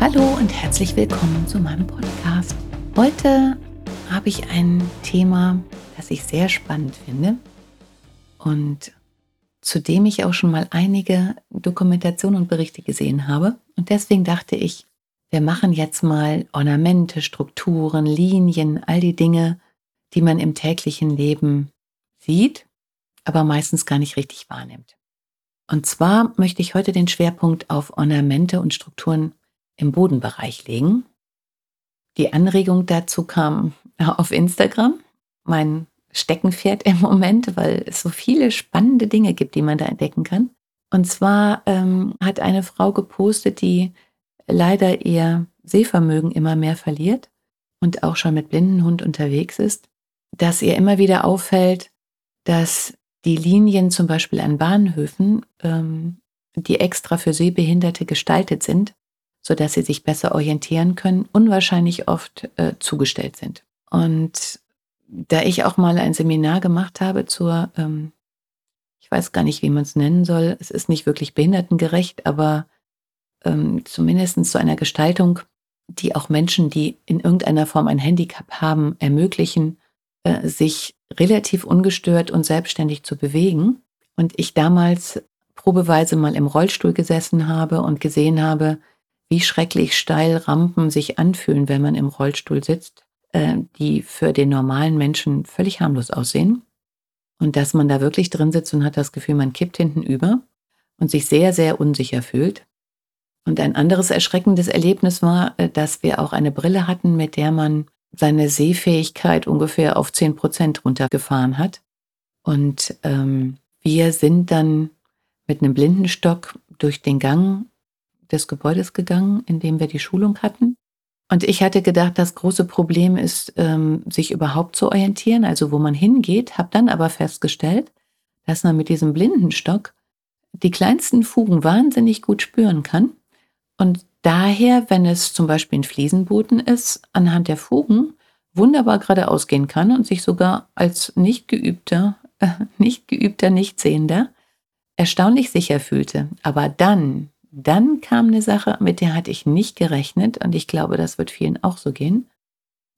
Hallo und herzlich willkommen zu meinem Podcast. Heute habe ich ein Thema, das ich sehr spannend finde und zu dem ich auch schon mal einige Dokumentationen und Berichte gesehen habe. Und deswegen dachte ich, wir machen jetzt mal Ornamente, Strukturen, Linien, all die Dinge, die man im täglichen Leben sieht, aber meistens gar nicht richtig wahrnimmt. Und zwar möchte ich heute den Schwerpunkt auf Ornamente und Strukturen im Bodenbereich legen. Die Anregung dazu kam auf Instagram, mein Steckenpferd im Moment, weil es so viele spannende Dinge gibt, die man da entdecken kann. Und zwar ähm, hat eine Frau gepostet, die leider ihr Sehvermögen immer mehr verliert und auch schon mit Blindenhund unterwegs ist, dass ihr immer wieder auffällt, dass die Linien zum Beispiel an Bahnhöfen, ähm, die extra für Sehbehinderte gestaltet sind, sodass sie sich besser orientieren können, unwahrscheinlich oft äh, zugestellt sind. Und da ich auch mal ein Seminar gemacht habe zur, ähm, ich weiß gar nicht, wie man es nennen soll, es ist nicht wirklich behindertengerecht, aber ähm, zumindest zu einer Gestaltung, die auch Menschen, die in irgendeiner Form ein Handicap haben, ermöglichen, äh, sich relativ ungestört und selbstständig zu bewegen. Und ich damals probeweise mal im Rollstuhl gesessen habe und gesehen habe, wie schrecklich steil Rampen sich anfühlen, wenn man im Rollstuhl sitzt, äh, die für den normalen Menschen völlig harmlos aussehen. Und dass man da wirklich drin sitzt und hat das Gefühl, man kippt hinten über und sich sehr, sehr unsicher fühlt. Und ein anderes erschreckendes Erlebnis war, äh, dass wir auch eine Brille hatten, mit der man seine Sehfähigkeit ungefähr auf 10 Prozent runtergefahren hat. Und ähm, wir sind dann mit einem Blindenstock durch den Gang des Gebäudes gegangen, in dem wir die Schulung hatten. Und ich hatte gedacht, das große Problem ist, ähm, sich überhaupt zu orientieren, also wo man hingeht, habe dann aber festgestellt, dass man mit diesem Blindenstock die kleinsten Fugen wahnsinnig gut spüren kann und daher, wenn es zum Beispiel ein Fliesenboden ist, anhand der Fugen wunderbar geradeaus gehen kann und sich sogar als nicht geübter, äh, nicht geübter Nichtsehender erstaunlich sicher fühlte. Aber dann, dann kam eine Sache, mit der hatte ich nicht gerechnet und ich glaube, das wird vielen auch so gehen.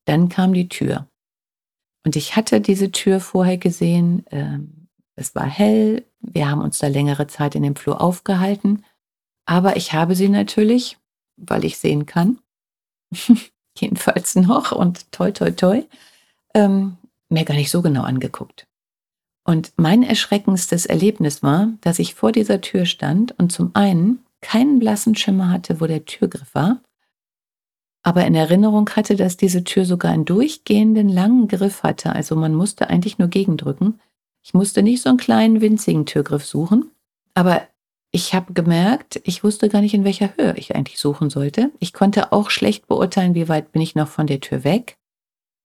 Dann kam die Tür. Und ich hatte diese Tür vorher gesehen. Äh, es war hell. Wir haben uns da längere Zeit in dem Flur aufgehalten. Aber ich habe sie natürlich, weil ich sehen kann, jedenfalls noch und toi, toi, toi, ähm, mir gar nicht so genau angeguckt. Und mein erschreckendstes Erlebnis war, dass ich vor dieser Tür stand und zum einen keinen blassen Schimmer hatte, wo der Türgriff war, aber in Erinnerung hatte, dass diese Tür sogar einen durchgehenden langen Griff hatte, also man musste eigentlich nur gegendrücken. Ich musste nicht so einen kleinen winzigen Türgriff suchen, aber ich habe gemerkt, ich wusste gar nicht, in welcher Höhe ich eigentlich suchen sollte. Ich konnte auch schlecht beurteilen, wie weit bin ich noch von der Tür weg.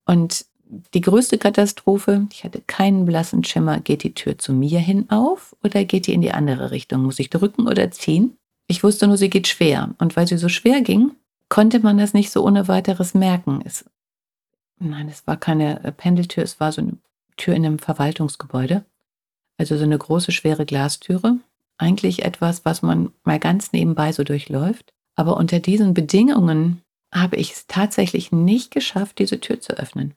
Und die größte Katastrophe, ich hatte keinen blassen Schimmer, geht die Tür zu mir hin auf oder geht die in die andere Richtung? Muss ich drücken oder ziehen? Ich wusste nur, sie geht schwer. Und weil sie so schwer ging, konnte man das nicht so ohne weiteres merken. Es, nein, es war keine Pendeltür, es war so eine Tür in einem Verwaltungsgebäude. Also so eine große, schwere Glastüre eigentlich etwas, was man mal ganz nebenbei so durchläuft. Aber unter diesen Bedingungen habe ich es tatsächlich nicht geschafft, diese Tür zu öffnen.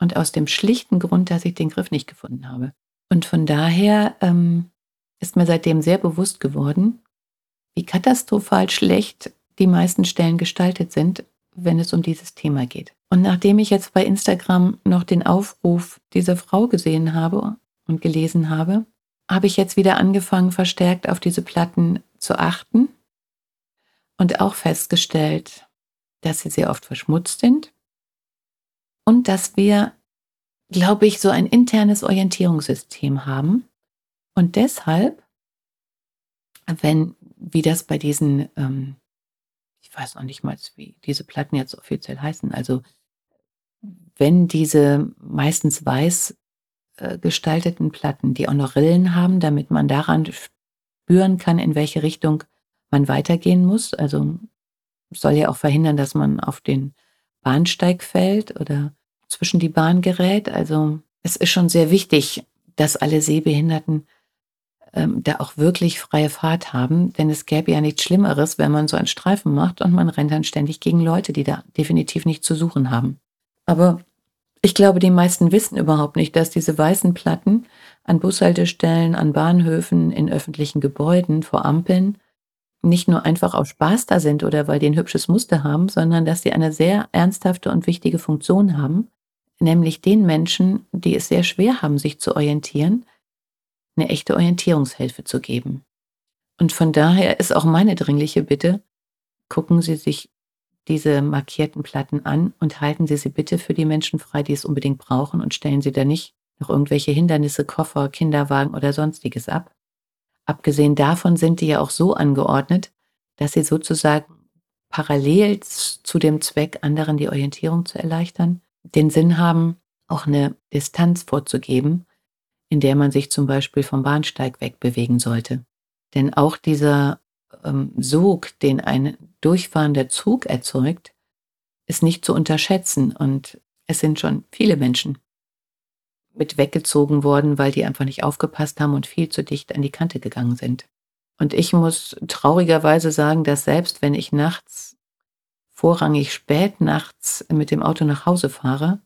Und aus dem schlichten Grund, dass ich den Griff nicht gefunden habe. Und von daher ähm, ist mir seitdem sehr bewusst geworden, wie katastrophal schlecht die meisten Stellen gestaltet sind, wenn es um dieses Thema geht. Und nachdem ich jetzt bei Instagram noch den Aufruf dieser Frau gesehen habe und gelesen habe, habe ich jetzt wieder angefangen, verstärkt auf diese Platten zu achten und auch festgestellt, dass sie sehr oft verschmutzt sind und dass wir, glaube ich, so ein internes Orientierungssystem haben und deshalb wenn, wie das bei diesen, ähm, ich weiß noch nicht mal, wie diese Platten jetzt offiziell heißen, also wenn diese meistens weiß äh, gestalteten Platten, die auch noch Rillen haben, damit man daran spüren kann, in welche Richtung man weitergehen muss. Also soll ja auch verhindern, dass man auf den Bahnsteig fällt oder zwischen die Bahn gerät. Also es ist schon sehr wichtig, dass alle Sehbehinderten ähm, da auch wirklich freie Fahrt haben, denn es gäbe ja nichts Schlimmeres, wenn man so einen Streifen macht und man rennt dann ständig gegen Leute, die da definitiv nichts zu suchen haben. Aber ich glaube, die meisten wissen überhaupt nicht, dass diese weißen Platten an Bushaltestellen, an Bahnhöfen, in öffentlichen Gebäuden, vor Ampeln nicht nur einfach auf Spaß da sind oder weil die ein hübsches Muster haben, sondern dass sie eine sehr ernsthafte und wichtige Funktion haben, nämlich den Menschen, die es sehr schwer haben, sich zu orientieren, eine echte Orientierungshilfe zu geben. Und von daher ist auch meine dringliche Bitte, gucken Sie sich diese markierten Platten an und halten Sie sie bitte für die Menschen frei, die es unbedingt brauchen und stellen Sie da nicht noch irgendwelche Hindernisse, Koffer, Kinderwagen oder sonstiges ab. Abgesehen davon sind die ja auch so angeordnet, dass sie sozusagen parallel zu dem Zweck, anderen die Orientierung zu erleichtern, den Sinn haben, auch eine Distanz vorzugeben, in der man sich zum Beispiel vom Bahnsteig wegbewegen sollte. Denn auch dieser ähm, Sog, den ein durchfahrender Zug erzeugt, ist nicht zu unterschätzen. Und es sind schon viele Menschen mit weggezogen worden, weil die einfach nicht aufgepasst haben und viel zu dicht an die Kante gegangen sind. Und ich muss traurigerweise sagen, dass selbst wenn ich nachts, vorrangig spät nachts mit dem Auto nach Hause fahre,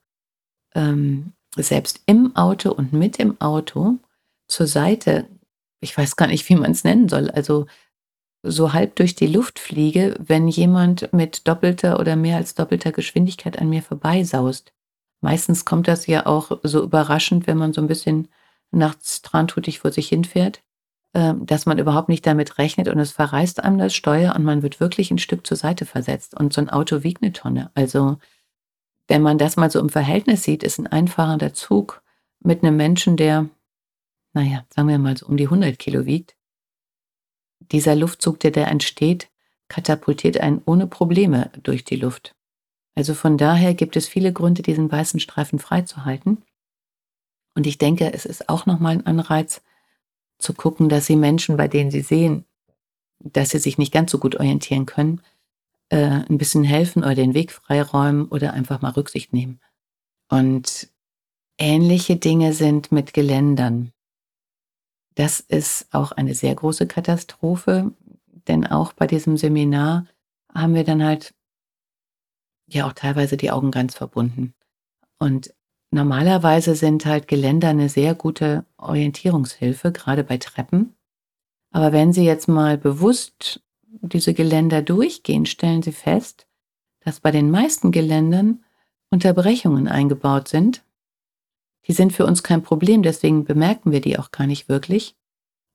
ähm, selbst im Auto und mit dem Auto zur Seite, ich weiß gar nicht, wie man es nennen soll, also so halb durch die Luft fliege, wenn jemand mit doppelter oder mehr als doppelter Geschwindigkeit an mir vorbeisaust. Meistens kommt das ja auch so überraschend, wenn man so ein bisschen nachts trantutig vor sich hinfährt, ähm, dass man überhaupt nicht damit rechnet und es verreißt einem das Steuer und man wird wirklich ein Stück zur Seite versetzt. Und so ein Auto wiegt eine Tonne. Also wenn man das mal so im Verhältnis sieht, ist ein einfahrender Zug mit einem Menschen, der, naja, sagen wir mal so um die 100 Kilo wiegt. Dieser Luftzug, der da entsteht, katapultiert einen ohne Probleme durch die Luft. Also von daher gibt es viele Gründe, diesen weißen Streifen freizuhalten. Und ich denke, es ist auch nochmal ein Anreiz zu gucken, dass Sie Menschen, bei denen Sie sehen, dass sie sich nicht ganz so gut orientieren können, äh, ein bisschen helfen oder den Weg freiräumen oder einfach mal Rücksicht nehmen. Und ähnliche Dinge sind mit Geländern. Das ist auch eine sehr große Katastrophe, denn auch bei diesem Seminar haben wir dann halt ja auch teilweise die Augen ganz verbunden. Und normalerweise sind halt Geländer eine sehr gute Orientierungshilfe, gerade bei Treppen. Aber wenn Sie jetzt mal bewusst diese Geländer durchgehen, stellen Sie fest, dass bei den meisten Geländern Unterbrechungen eingebaut sind. Die sind für uns kein Problem, deswegen bemerken wir die auch gar nicht wirklich.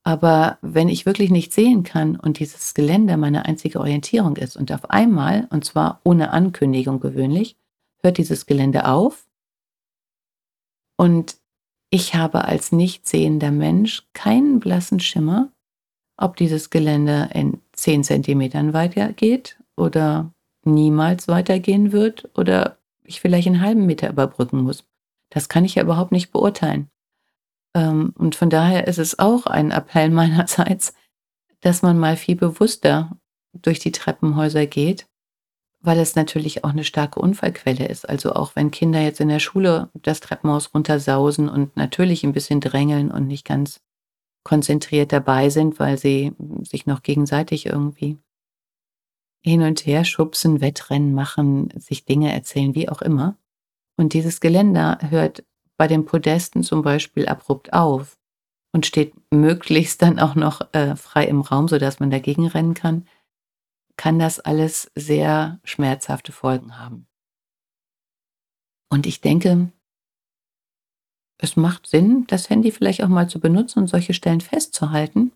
Aber wenn ich wirklich nicht sehen kann und dieses Geländer meine einzige Orientierung ist und auf einmal, und zwar ohne Ankündigung gewöhnlich, hört dieses Gelände auf und ich habe als nicht sehender Mensch keinen blassen Schimmer, ob dieses Gelände in 10 Zentimetern weitergeht oder niemals weitergehen wird oder ich vielleicht einen halben Meter überbrücken muss. Das kann ich ja überhaupt nicht beurteilen. Ähm, und von daher ist es auch ein Appell meinerseits, dass man mal viel bewusster durch die Treppenhäuser geht, weil es natürlich auch eine starke Unfallquelle ist. Also auch wenn Kinder jetzt in der Schule das Treppenhaus runtersausen und natürlich ein bisschen drängeln und nicht ganz konzentriert dabei sind, weil sie sich noch gegenseitig irgendwie hin und her schubsen, Wettrennen machen, sich Dinge erzählen, wie auch immer. Und dieses Geländer hört bei den Podesten zum Beispiel abrupt auf und steht möglichst dann auch noch äh, frei im Raum, sodass man dagegen rennen kann, kann das alles sehr schmerzhafte Folgen haben. Und ich denke, es macht Sinn, das Handy vielleicht auch mal zu benutzen und solche Stellen festzuhalten.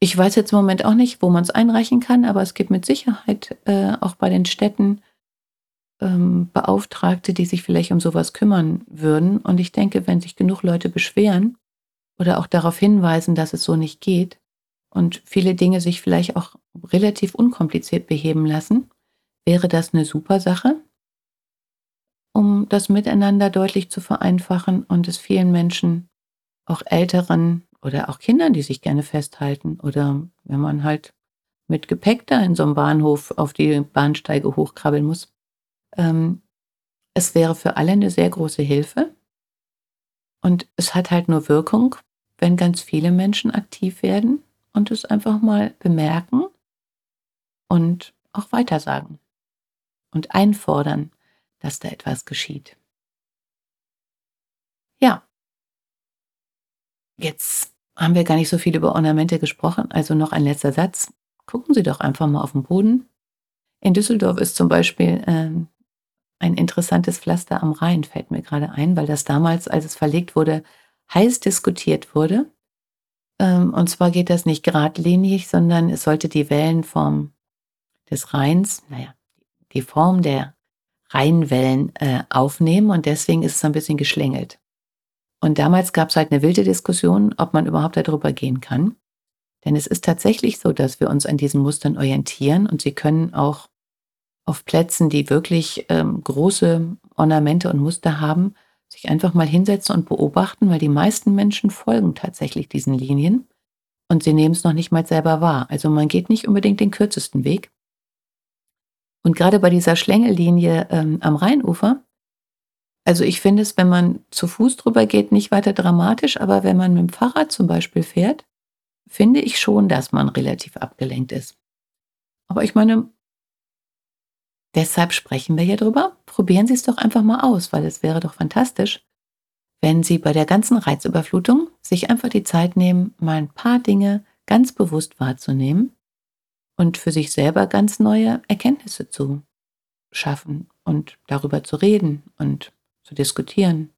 Ich weiß jetzt im Moment auch nicht, wo man es einreichen kann, aber es gibt mit Sicherheit äh, auch bei den Städten ähm, Beauftragte, die sich vielleicht um sowas kümmern würden. Und ich denke, wenn sich genug Leute beschweren oder auch darauf hinweisen, dass es so nicht geht, und viele Dinge sich vielleicht auch relativ unkompliziert beheben lassen, wäre das eine super Sache, um das Miteinander deutlich zu vereinfachen und es vielen Menschen, auch Älteren oder auch Kindern, die sich gerne festhalten oder wenn man halt mit Gepäck da in so einem Bahnhof auf die Bahnsteige hochkrabbeln muss. Ähm, es wäre für alle eine sehr große Hilfe. Und es hat halt nur Wirkung, wenn ganz viele Menschen aktiv werden und es einfach mal bemerken und auch weitersagen und einfordern, dass da etwas geschieht. Ja, jetzt haben wir gar nicht so viel über Ornamente gesprochen, also noch ein letzter Satz. Gucken Sie doch einfach mal auf den Boden. In Düsseldorf ist zum Beispiel äh, ein interessantes Pflaster am Rhein, fällt mir gerade ein, weil das damals, als es verlegt wurde, heiß diskutiert wurde. Ähm, und zwar geht das nicht geradlinig, sondern es sollte die Wellenform des Rheins, naja, die Form der Rheinwellen äh, aufnehmen und deswegen ist es ein bisschen geschlängelt. Und damals gab es halt eine wilde Diskussion, ob man überhaupt darüber gehen kann. Denn es ist tatsächlich so, dass wir uns an diesen Mustern orientieren und sie können auch auf Plätzen, die wirklich ähm, große Ornamente und Muster haben, sich einfach mal hinsetzen und beobachten, weil die meisten Menschen folgen tatsächlich diesen Linien und sie nehmen es noch nicht mal selber wahr. Also man geht nicht unbedingt den kürzesten Weg. Und gerade bei dieser Schlängellinie ähm, am Rheinufer, also ich finde es, wenn man zu Fuß drüber geht, nicht weiter dramatisch, aber wenn man mit dem Fahrrad zum Beispiel fährt, finde ich schon, dass man relativ abgelenkt ist. Aber ich meine, deshalb sprechen wir hier drüber. Probieren Sie es doch einfach mal aus, weil es wäre doch fantastisch, wenn Sie bei der ganzen Reizüberflutung sich einfach die Zeit nehmen, mal ein paar Dinge ganz bewusst wahrzunehmen und für sich selber ganz neue Erkenntnisse zu schaffen und darüber zu reden und zu diskutieren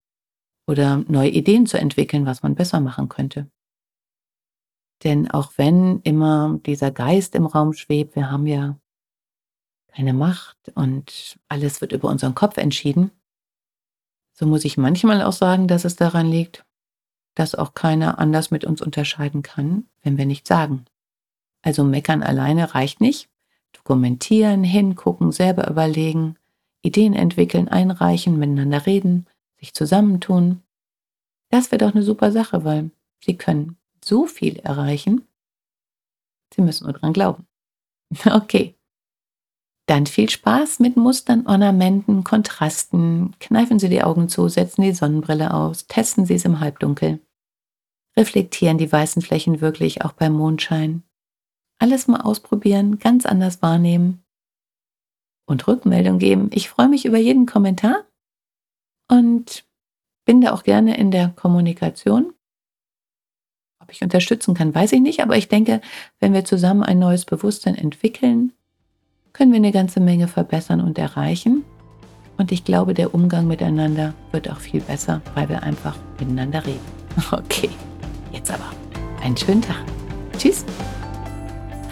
oder neue Ideen zu entwickeln, was man besser machen könnte. Denn auch wenn immer dieser Geist im Raum schwebt, wir haben ja keine Macht und alles wird über unseren Kopf entschieden, so muss ich manchmal auch sagen, dass es daran liegt, dass auch keiner anders mit uns unterscheiden kann, wenn wir nichts sagen. Also meckern alleine reicht nicht. Dokumentieren, hingucken, selber überlegen, Ideen entwickeln, einreichen, miteinander reden, sich zusammentun. Das wäre doch eine super Sache, weil sie können so viel erreichen. Sie müssen nur dran glauben. Okay. Dann viel Spaß mit Mustern, Ornamenten, Kontrasten. Kneifen Sie die Augen zu, setzen die Sonnenbrille aus, testen Sie es im Halbdunkel. Reflektieren die weißen Flächen wirklich auch beim Mondschein. Alles mal ausprobieren, ganz anders wahrnehmen und Rückmeldung geben. Ich freue mich über jeden Kommentar und bin da auch gerne in der Kommunikation. Ob ich unterstützen kann, weiß ich nicht, aber ich denke, wenn wir zusammen ein neues Bewusstsein entwickeln, können wir eine ganze Menge verbessern und erreichen. Und ich glaube, der Umgang miteinander wird auch viel besser, weil wir einfach miteinander reden. Okay, jetzt aber einen schönen Tag. Tschüss.